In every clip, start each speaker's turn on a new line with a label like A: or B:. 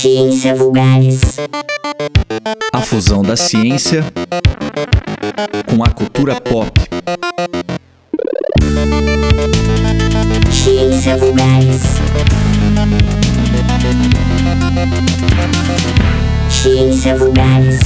A: Ciência Vulgares.
B: A fusão da ciência com a cultura pop.
A: Ciência Vulgares. Ciência Vulgares.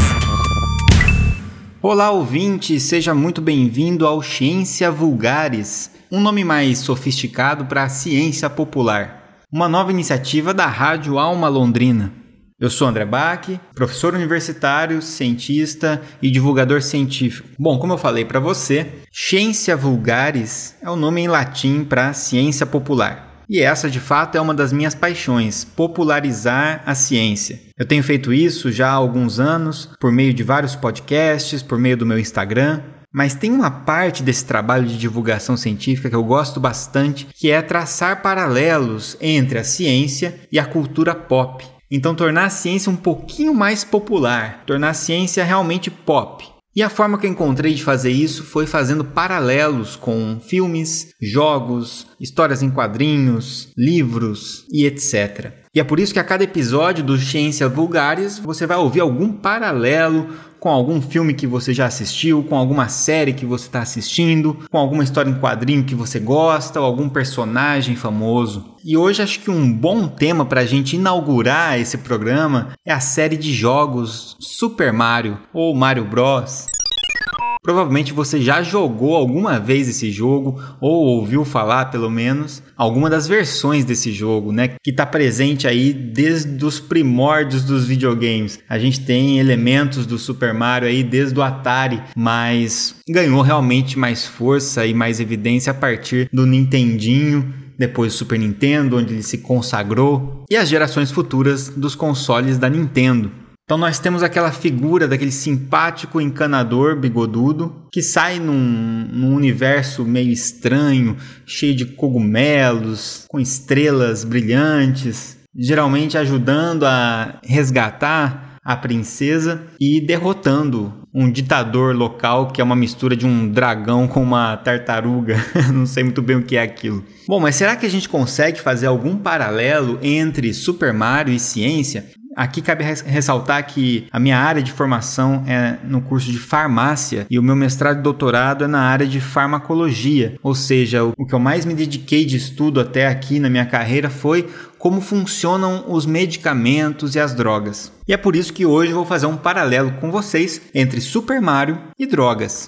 C: Olá, ouvinte, seja muito bem-vindo ao Ciência Vulgares, um nome mais sofisticado para a ciência popular uma nova iniciativa da Rádio Alma Londrina. Eu sou André Bach, professor universitário, cientista e divulgador científico. Bom, como eu falei para você, Ciência Vulgaris é o nome em latim para ciência popular. E essa, de fato, é uma das minhas paixões, popularizar a ciência. Eu tenho feito isso já há alguns anos, por meio de vários podcasts, por meio do meu Instagram, mas tem uma parte desse trabalho de divulgação científica que eu gosto bastante, que é traçar paralelos entre a ciência e a cultura pop. Então, tornar a ciência um pouquinho mais popular, tornar a ciência realmente pop. E a forma que eu encontrei de fazer isso foi fazendo paralelos com filmes, jogos, histórias em quadrinhos, livros e etc. E é por isso que a cada episódio do Ciência Vulgares você vai ouvir algum paralelo com algum filme que você já assistiu, com alguma série que você está assistindo, com alguma história em quadrinho que você gosta ou algum personagem famoso. E hoje acho que um bom tema para a gente inaugurar esse programa é a série de jogos Super Mario ou Mario Bros. Provavelmente você já jogou alguma vez esse jogo ou ouviu falar, pelo menos, alguma das versões desse jogo, né? Que está presente aí desde os primórdios dos videogames. A gente tem elementos do Super Mario aí desde o Atari, mas ganhou realmente mais força e mais evidência a partir do Nintendinho depois do Super Nintendo, onde ele se consagrou, e as gerações futuras dos consoles da Nintendo. Então nós temos aquela figura daquele simpático encanador bigodudo que sai num, num, universo meio estranho, cheio de cogumelos, com estrelas brilhantes, geralmente ajudando a resgatar a princesa e derrotando um ditador local que é uma mistura de um dragão com uma tartaruga. Não sei muito bem o que é aquilo. Bom, mas será que a gente consegue fazer algum paralelo entre Super Mario e ciência? Aqui cabe ressaltar que a minha área de formação é no curso de farmácia e o meu mestrado e doutorado é na área de farmacologia, ou seja, o que eu mais me dediquei de estudo até aqui na minha carreira foi como funcionam os medicamentos e as drogas. E é por isso que hoje eu vou fazer um paralelo com vocês entre Super Mario e drogas.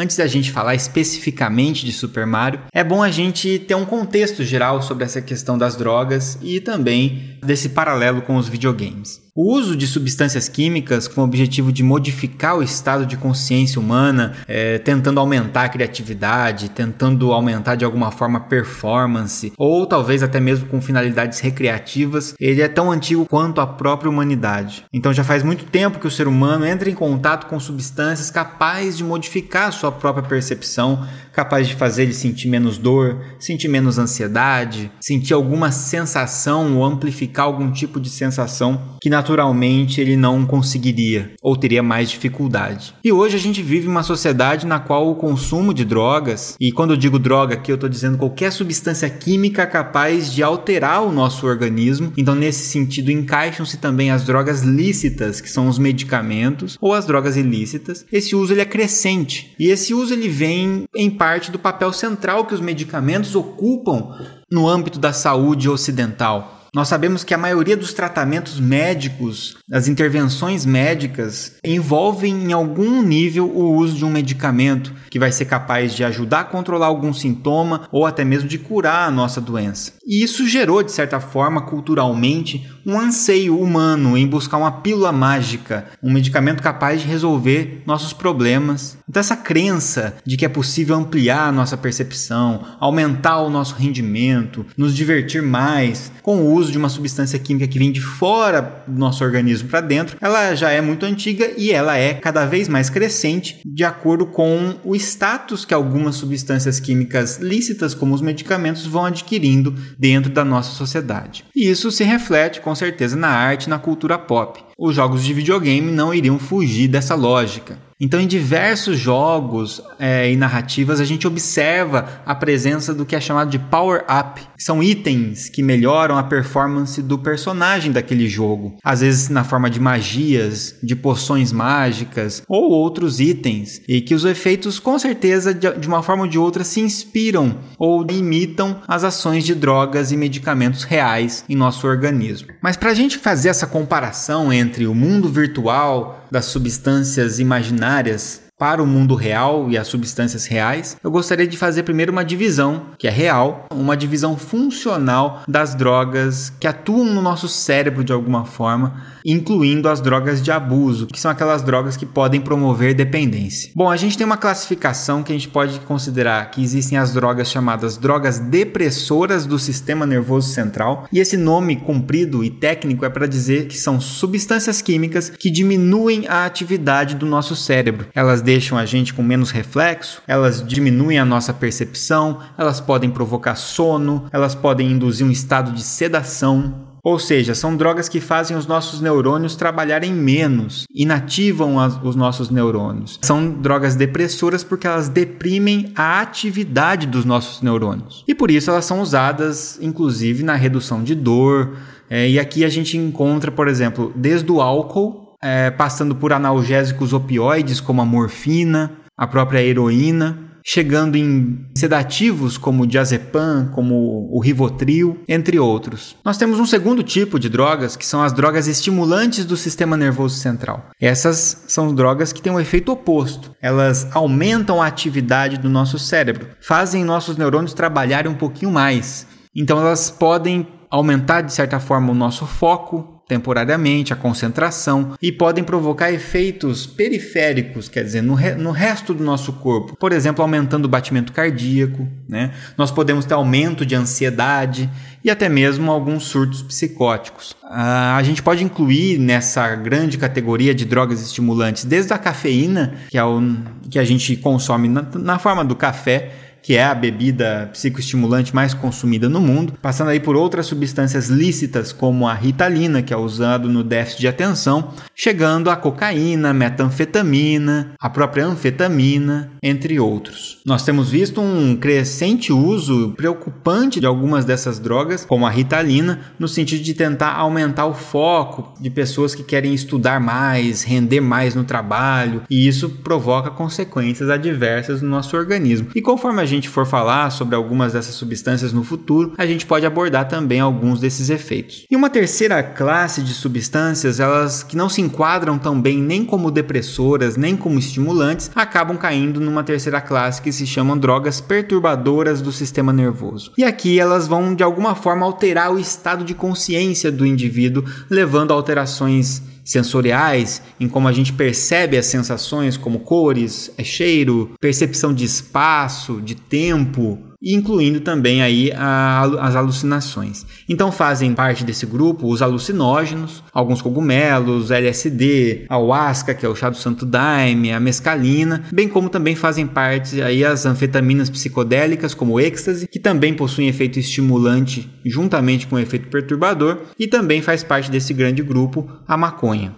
C: Antes da gente falar especificamente de Super Mario, é bom a gente ter um contexto geral sobre essa questão das drogas e também desse paralelo com os videogames. O uso de substâncias químicas com o objetivo de modificar o estado de consciência humana, é, tentando aumentar a criatividade, tentando aumentar de alguma forma a performance, ou talvez até mesmo com finalidades recreativas, ele é tão antigo quanto a própria humanidade. Então já faz muito tempo que o ser humano entra em contato com substâncias capazes de modificar a sua própria percepção, capaz de fazer ele sentir menos dor, sentir menos ansiedade, sentir alguma sensação ou amplificar algum tipo de sensação que naturalmente naturalmente ele não conseguiria ou teria mais dificuldade. E hoje a gente vive uma sociedade na qual o consumo de drogas, e quando eu digo droga aqui eu estou dizendo qualquer substância química capaz de alterar o nosso organismo, então nesse sentido encaixam-se também as drogas lícitas, que são os medicamentos, ou as drogas ilícitas. Esse uso ele é crescente, e esse uso ele vem em parte do papel central que os medicamentos ocupam no âmbito da saúde ocidental. Nós sabemos que a maioria dos tratamentos médicos, as intervenções médicas, envolvem em algum nível o uso de um medicamento que vai ser capaz de ajudar a controlar algum sintoma ou até mesmo de curar a nossa doença. E isso gerou, de certa forma, culturalmente, um anseio humano em buscar uma pílula mágica, um medicamento capaz de resolver nossos problemas. Então, essa crença de que é possível ampliar a nossa percepção, aumentar o nosso rendimento, nos divertir mais com o uso de uma substância química que vem de fora do nosso organismo para dentro, ela já é muito antiga e ela é cada vez mais crescente de acordo com o status que algumas substâncias químicas lícitas, como os medicamentos, vão adquirindo dentro da nossa sociedade. E isso se reflete com certeza na arte e na cultura pop. Os jogos de videogame não iriam fugir dessa lógica. Então, em diversos jogos é, e narrativas, a gente observa a presença do que é chamado de power-up, são itens que melhoram a performance do personagem daquele jogo. Às vezes na forma de magias, de poções mágicas ou outros itens, e que os efeitos, com certeza, de uma forma ou de outra, se inspiram ou imitam as ações de drogas e medicamentos reais em nosso organismo. Mas para a gente fazer essa comparação entre o mundo virtual das substâncias imaginárias para o mundo real e as substâncias reais, eu gostaria de fazer primeiro uma divisão, que é real, uma divisão funcional das drogas que atuam no nosso cérebro de alguma forma, incluindo as drogas de abuso, que são aquelas drogas que podem promover dependência. Bom, a gente tem uma classificação que a gente pode considerar que existem as drogas chamadas drogas depressoras do sistema nervoso central, e esse nome comprido e técnico é para dizer que são substâncias químicas que diminuem a atividade do nosso cérebro. Elas deixam a gente com menos reflexo, elas diminuem a nossa percepção, elas podem provocar sono, elas podem induzir um estado de sedação, ou seja, são drogas que fazem os nossos neurônios trabalharem menos, inativam as, os nossos neurônios. São drogas depressoras porque elas deprimem a atividade dos nossos neurônios. E por isso elas são usadas, inclusive, na redução de dor. É, e aqui a gente encontra, por exemplo, desde o álcool é, passando por analgésicos opioides como a morfina, a própria heroína, chegando em sedativos como o diazepam, como o rivotril, entre outros. Nós temos um segundo tipo de drogas, que são as drogas estimulantes do sistema nervoso central. Essas são drogas que têm um efeito oposto. Elas aumentam a atividade do nosso cérebro, fazem nossos neurônios trabalharem um pouquinho mais. Então elas podem aumentar de certa forma o nosso foco, temporariamente a concentração e podem provocar efeitos periféricos, quer dizer, no, re no resto do nosso corpo. Por exemplo, aumentando o batimento cardíaco, né? Nós podemos ter aumento de ansiedade e até mesmo alguns surtos psicóticos. Ah, a gente pode incluir nessa grande categoria de drogas estimulantes desde a cafeína, que é o que a gente consome na, na forma do café, que é a bebida psicoestimulante mais consumida no mundo, passando aí por outras substâncias lícitas como a ritalina, que é usado no déficit de atenção, chegando a cocaína, metanfetamina, a própria anfetamina, entre outros. Nós temos visto um crescente uso preocupante de algumas dessas drogas, como a ritalina, no sentido de tentar aumentar o foco de pessoas que querem estudar mais, render mais no trabalho, e isso provoca consequências adversas no nosso organismo. E conforme a gente for falar sobre algumas dessas substâncias no futuro, a gente pode abordar também alguns desses efeitos. E uma terceira classe de substâncias, elas que não se enquadram tão bem nem como depressoras, nem como estimulantes, acabam caindo numa terceira classe que se chamam drogas perturbadoras do sistema nervoso. E aqui elas vão de alguma forma alterar o estado de consciência do indivíduo, levando a alterações sensoriais, em como a gente percebe as sensações como cores, é cheiro, percepção de espaço, de tempo, incluindo também aí a, as alucinações. Então fazem parte desse grupo os alucinógenos, alguns cogumelos, LSD, ayahuasca, que é o chá do santo daime, a mescalina, bem como também fazem parte aí as anfetaminas psicodélicas, como o êxtase, que também possuem efeito estimulante juntamente com efeito perturbador, e também faz parte desse grande grupo a maconha.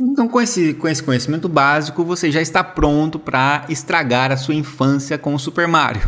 C: Então com esse, com esse conhecimento básico, você já está pronto para estragar a sua infância com o Super Mario.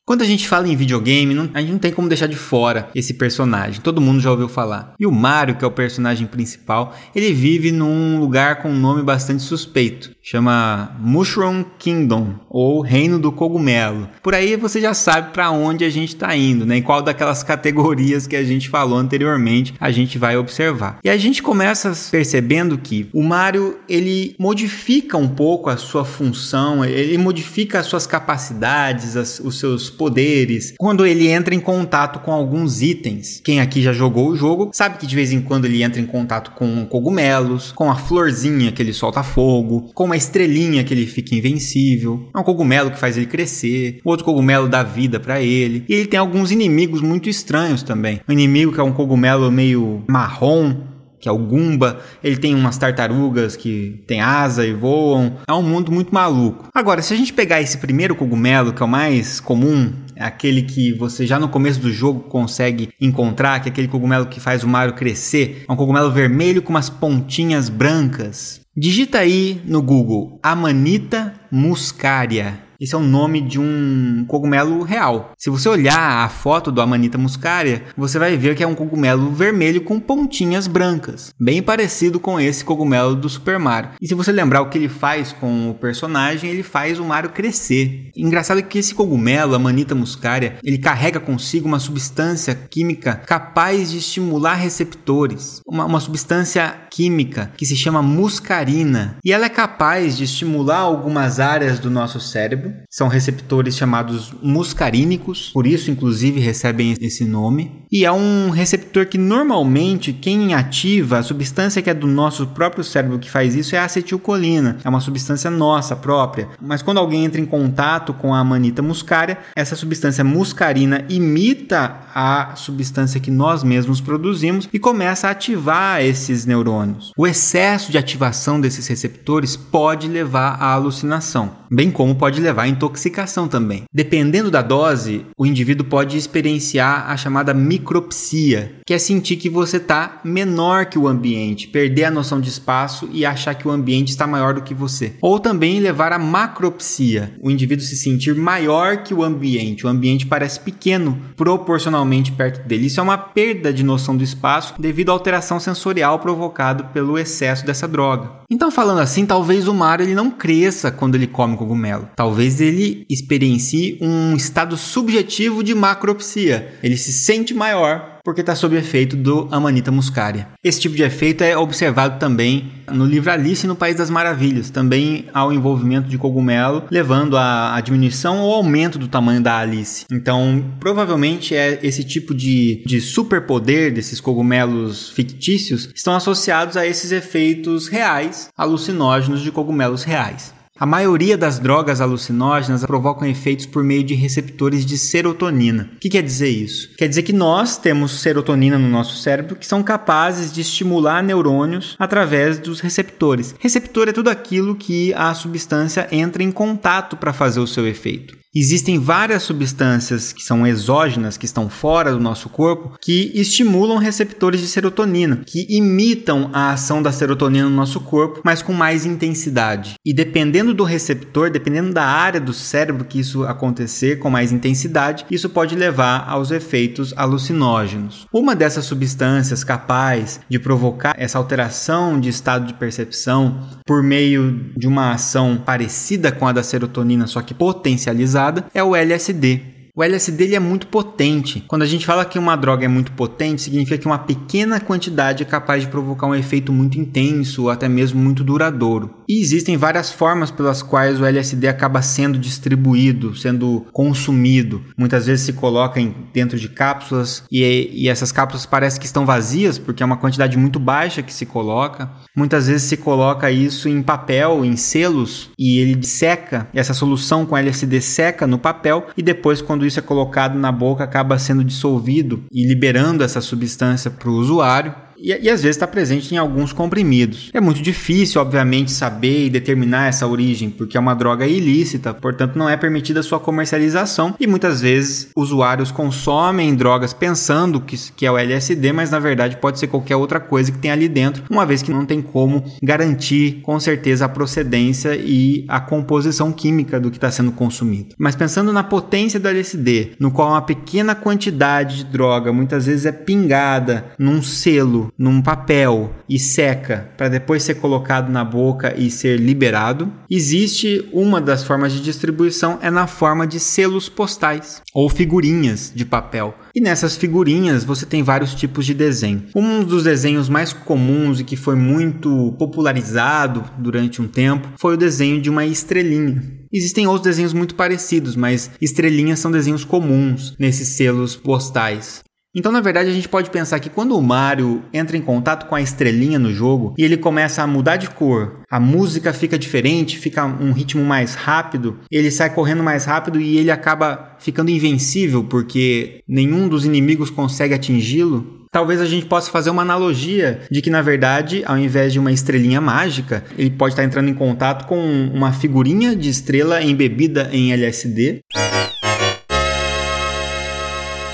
C: Quando a gente fala em videogame, não, a gente não tem como deixar de fora esse personagem. Todo mundo já ouviu falar. E o Mario, que é o personagem principal, ele vive num lugar com um nome bastante suspeito. Chama Mushroom Kingdom, ou Reino do Cogumelo. Por aí você já sabe para onde a gente está indo, né? Em qual daquelas categorias que a gente falou anteriormente a gente vai observar. E a gente começa percebendo que o Mario ele modifica um pouco a sua função, ele modifica as suas capacidades, as, os seus poderes, quando ele entra em contato com alguns itens. Quem aqui já jogou o jogo sabe que de vez em quando ele entra em contato com cogumelos, com a florzinha que ele solta fogo, com uma estrelinha que ele fica invencível, é um cogumelo que faz ele crescer, outro cogumelo dá vida para ele. E ele tem alguns inimigos muito estranhos também. Um inimigo que é um cogumelo meio marrom, que é o Gumba, ele tem umas tartarugas que tem asa e voam. É um mundo muito maluco. Agora, se a gente pegar esse primeiro cogumelo, que é o mais comum, é aquele que você já no começo do jogo consegue encontrar, que é aquele cogumelo que faz o Mario crescer. É um cogumelo vermelho com umas pontinhas brancas. Digita aí no Google Amanita muscaria. Esse é o nome de um cogumelo real. Se você olhar a foto do Amanita muscaria, você vai ver que é um cogumelo vermelho com pontinhas brancas, bem parecido com esse cogumelo do Super Mario. E se você lembrar o que ele faz com o personagem, ele faz o Mario crescer. Engraçado é que esse cogumelo, Amanita muscaria, ele carrega consigo uma substância química capaz de estimular receptores, uma, uma substância química que se chama muscarina, e ela é capaz de estimular algumas áreas do nosso cérebro são receptores chamados muscarínicos, por isso, inclusive, recebem esse nome. E é um receptor que normalmente quem ativa, a substância que é do nosso próprio cérebro que faz isso é a acetilcolina, é uma substância nossa própria. Mas quando alguém entra em contato com a amanita muscaria, essa substância muscarina imita a substância que nós mesmos produzimos e começa a ativar esses neurônios. O excesso de ativação desses receptores pode levar à alucinação, bem como pode levar intoxicação também. Dependendo da dose, o indivíduo pode experienciar a chamada micropsia, que é sentir que você está menor que o ambiente, perder a noção de espaço e achar que o ambiente está maior do que você. Ou também levar à macropsia, o indivíduo se sentir maior que o ambiente, o ambiente parece pequeno proporcionalmente perto dele. Isso é uma perda de noção do espaço devido à alteração sensorial provocada pelo excesso dessa droga. Então, falando assim, talvez o Mario ele não cresça quando ele come cogumelo. Talvez ele experiencie um estado subjetivo de macropsia. Ele se sente maior porque está sob efeito do Amanita muscaria. Esse tipo de efeito é observado também no livro Alice no País das Maravilhas, também ao envolvimento de cogumelo, levando à diminuição ou aumento do tamanho da Alice. Então, provavelmente é esse tipo de, de superpoder desses cogumelos fictícios estão associados a esses efeitos reais, alucinógenos de cogumelos reais. A maioria das drogas alucinógenas provocam efeitos por meio de receptores de serotonina. O que quer dizer isso? Quer dizer que nós temos serotonina no nosso cérebro que são capazes de estimular neurônios através dos receptores. Receptor é tudo aquilo que a substância entra em contato para fazer o seu efeito. Existem várias substâncias que são exógenas, que estão fora do nosso corpo, que estimulam receptores de serotonina, que imitam a ação da serotonina no nosso corpo, mas com mais intensidade. E dependendo do receptor, dependendo da área do cérebro que isso acontecer com mais intensidade, isso pode levar aos efeitos alucinógenos. Uma dessas substâncias capaz de provocar essa alteração de estado de percepção por meio de uma ação parecida com a da serotonina, só que potencializada é o LSD. O LSD ele é muito potente. Quando a gente fala que uma droga é muito potente, significa que uma pequena quantidade é capaz de provocar um efeito muito intenso ou até mesmo muito duradouro. E existem várias formas pelas quais o LSD acaba sendo distribuído, sendo consumido. Muitas vezes se coloca dentro de cápsulas e, e essas cápsulas parecem que estão vazias porque é uma quantidade muito baixa que se coloca. Muitas vezes se coloca isso em papel, em selos, e ele seca. Essa solução com LSD seca no papel e depois quando quando isso é colocado na boca, acaba sendo dissolvido e liberando essa substância para o usuário e, e às vezes está presente em alguns comprimidos. É muito difícil, obviamente, saber e determinar essa origem, porque é uma droga ilícita, portanto não é permitida sua comercialização e muitas vezes usuários consomem drogas pensando que, que é o LSD, mas na verdade pode ser qualquer outra coisa que tem ali dentro, uma vez que não tem como garantir com certeza a procedência e a composição química do que está sendo consumido. Mas pensando na potência do LSD, no qual uma pequena quantidade de droga muitas vezes é pingada num selo num papel e seca para depois ser colocado na boca e ser liberado. Existe uma das formas de distribuição é na forma de selos postais ou figurinhas de papel. E nessas figurinhas você tem vários tipos de desenho. Um dos desenhos mais comuns e que foi muito popularizado durante um tempo foi o desenho de uma estrelinha. Existem outros desenhos muito parecidos, mas estrelinhas são desenhos comuns nesses selos postais. Então, na verdade, a gente pode pensar que quando o Mario entra em contato com a estrelinha no jogo e ele começa a mudar de cor, a música fica diferente, fica um ritmo mais rápido, ele sai correndo mais rápido e ele acaba ficando invencível porque nenhum dos inimigos consegue atingi-lo. Talvez a gente possa fazer uma analogia de que, na verdade, ao invés de uma estrelinha mágica, ele pode estar entrando em contato com uma figurinha de estrela embebida em LSD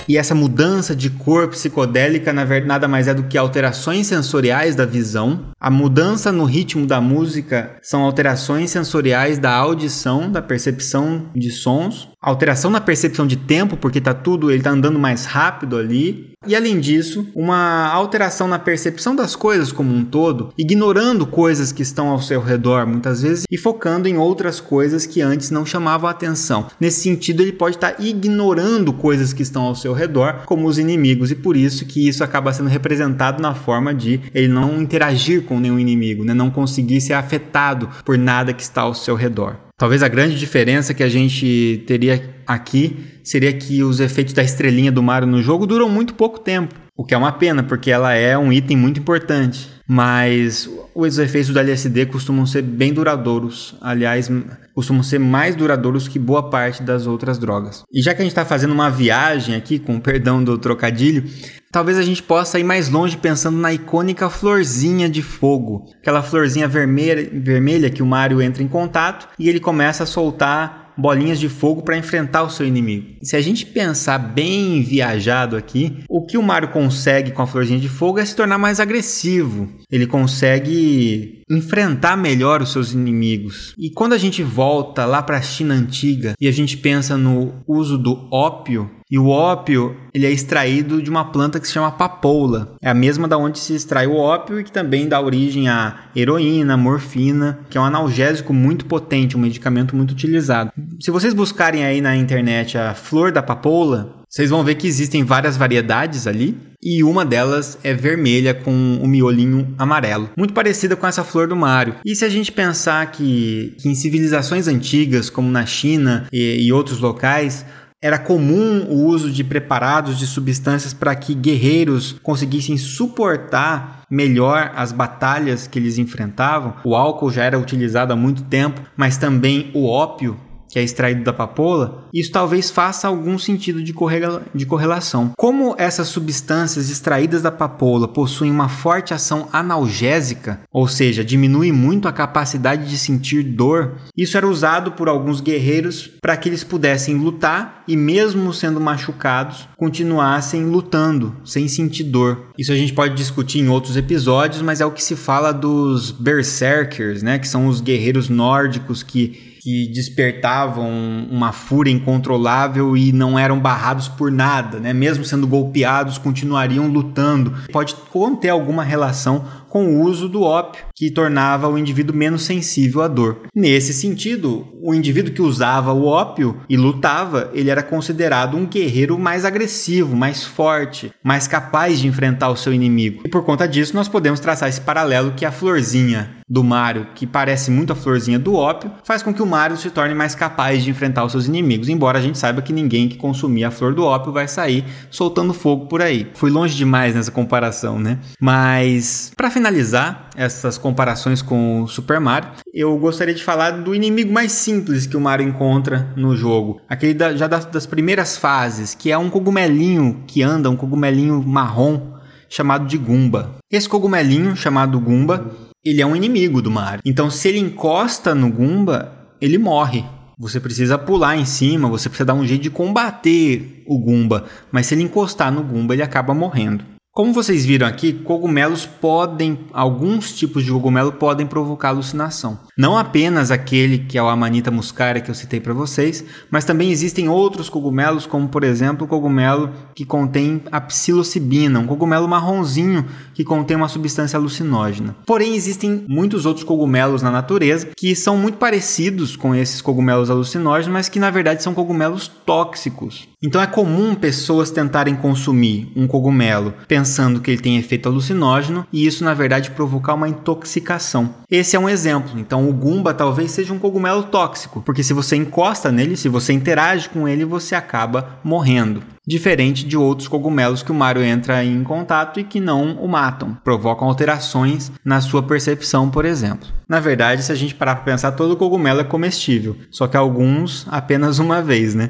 C: E essa mudança de cor psicodélica, na verdade, nada mais é do que alterações sensoriais da visão. A mudança no ritmo da música são alterações sensoriais da audição, da percepção de sons. Alteração na percepção de tempo, porque tá tudo, ele tá andando mais rápido ali. E além disso, uma alteração na percepção das coisas como um todo, ignorando coisas que estão ao seu redor muitas vezes e focando em outras coisas que antes não chamavam a atenção. Nesse sentido, ele pode estar ignorando coisas que estão ao seu redor, como os inimigos, e por isso que isso acaba sendo representado na forma de ele não interagir com nenhum inimigo, né? não conseguir ser afetado por nada que está ao seu redor. Talvez a grande diferença que a gente teria aqui seria que os efeitos da estrelinha do Mario no jogo duram muito pouco tempo, o que é uma pena, porque ela é um item muito importante. Mas os efeitos do LSD costumam ser bem duradouros, aliás, costumam ser mais duradouros que boa parte das outras drogas. E já que a gente está fazendo uma viagem aqui, com perdão do trocadilho, talvez a gente possa ir mais longe pensando na icônica florzinha de fogo, aquela florzinha vermelha, vermelha que o Mario entra em contato e ele começa a soltar bolinhas de fogo para enfrentar o seu inimigo. Se a gente pensar bem viajado aqui, o que o Mario consegue com a florzinha de fogo é se tornar mais agressivo. Ele consegue enfrentar melhor os seus inimigos. E quando a gente volta lá para a China antiga e a gente pensa no uso do ópio, e o ópio, ele é extraído de uma planta que se chama papoula. É a mesma da onde se extrai o ópio e que também dá origem à heroína, morfina, que é um analgésico muito potente, um medicamento muito utilizado. Se vocês buscarem aí na internet a flor da papoula, vocês vão ver que existem várias variedades ali e uma delas é vermelha com um miolinho amarelo, muito parecida com essa flor do Mario. E se a gente pensar que, que em civilizações antigas, como na China e, e outros locais, era comum o uso de preparados de substâncias para que guerreiros conseguissem suportar melhor as batalhas que eles enfrentavam. O álcool já era utilizado há muito tempo, mas também o ópio que é extraído da papoula, isso talvez faça algum sentido de, correla de correlação. Como essas substâncias extraídas da papoula possuem uma forte ação analgésica, ou seja, diminui muito a capacidade de sentir dor, isso era usado por alguns guerreiros para que eles pudessem lutar e, mesmo sendo machucados, continuassem lutando sem sentir dor. Isso a gente pode discutir em outros episódios, mas é o que se fala dos berserkers, né, que são os guerreiros nórdicos que que despertavam uma fúria incontrolável e não eram barrados por nada, né? Mesmo sendo golpeados, continuariam lutando. Pode conter alguma relação com o uso do ópio, que tornava o indivíduo menos sensível à dor. Nesse sentido, o indivíduo que usava o ópio e lutava, ele era considerado um guerreiro mais agressivo, mais forte, mais capaz de enfrentar o seu inimigo. E por conta disso, nós podemos traçar esse paralelo que a florzinha do Mario, que parece muito a florzinha do ópio, faz com que o Mario se torne mais capaz de enfrentar os seus inimigos, embora a gente saiba que ninguém que consumia a flor do ópio vai sair soltando fogo por aí. Fui longe demais nessa comparação, né? Mas para finalizar essas comparações com o Super Mario, eu gostaria de falar do inimigo mais simples que o Mario encontra no jogo. Aquele da, já das, das primeiras fases, que é um cogumelinho que anda, um cogumelinho marrom chamado de Goomba. Esse cogumelinho chamado Goomba, ele é um inimigo do Mario. Então, se ele encosta no Goomba, ele morre. Você precisa pular em cima, você precisa dar um jeito de combater o Goomba, mas se ele encostar no Goomba, ele acaba morrendo. Como vocês viram aqui, cogumelos podem, alguns tipos de cogumelo podem provocar alucinação. Não apenas aquele que é o Amanita muscaria que eu citei para vocês, mas também existem outros cogumelos, como por exemplo o cogumelo que contém a psilocibina, um cogumelo marronzinho que contém uma substância alucinógena. Porém, existem muitos outros cogumelos na natureza que são muito parecidos com esses cogumelos alucinógenos, mas que na verdade são cogumelos tóxicos. Então é comum pessoas tentarem consumir um cogumelo pensando que ele tem efeito alucinógeno e isso na verdade provocar uma intoxicação. Esse é um exemplo. Então o gumba talvez seja um cogumelo tóxico, porque se você encosta nele, se você interage com ele, você acaba morrendo. Diferente de outros cogumelos que o Mario entra em contato e que não o matam, provocam alterações na sua percepção, por exemplo. Na verdade, se a gente parar para pensar, todo cogumelo é comestível, só que alguns apenas uma vez, né?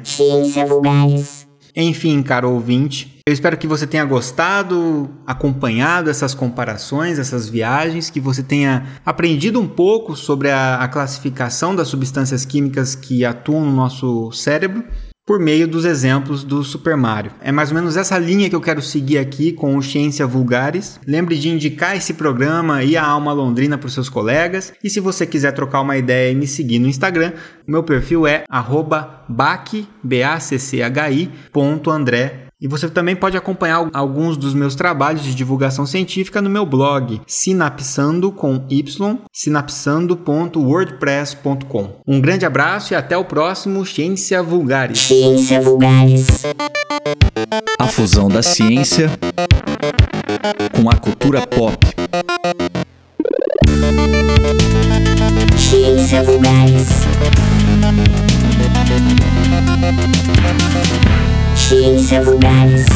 C: Enfim, caro ouvinte, eu espero que você tenha gostado, acompanhado essas comparações, essas viagens, que você tenha aprendido um pouco sobre a, a classificação das substâncias químicas que atuam no nosso cérebro por meio dos exemplos do Super Mario. É mais ou menos essa linha que eu quero seguir aqui com o Ciência Vulgares. Lembre de indicar esse programa e a Alma Londrina para os seus colegas. E se você quiser trocar uma ideia e me seguir no Instagram, meu perfil é @bacchi.andré e você também pode acompanhar alguns dos meus trabalhos de divulgação científica no meu blog sinapsando com y sinapsando.wordpress.com. Um grande abraço e até o próximo Ciência Vulgares.
A: Ciência Vulgares.
B: A fusão da ciência com a cultura pop.
A: Ciência Vulgares. Ciência Vulgares.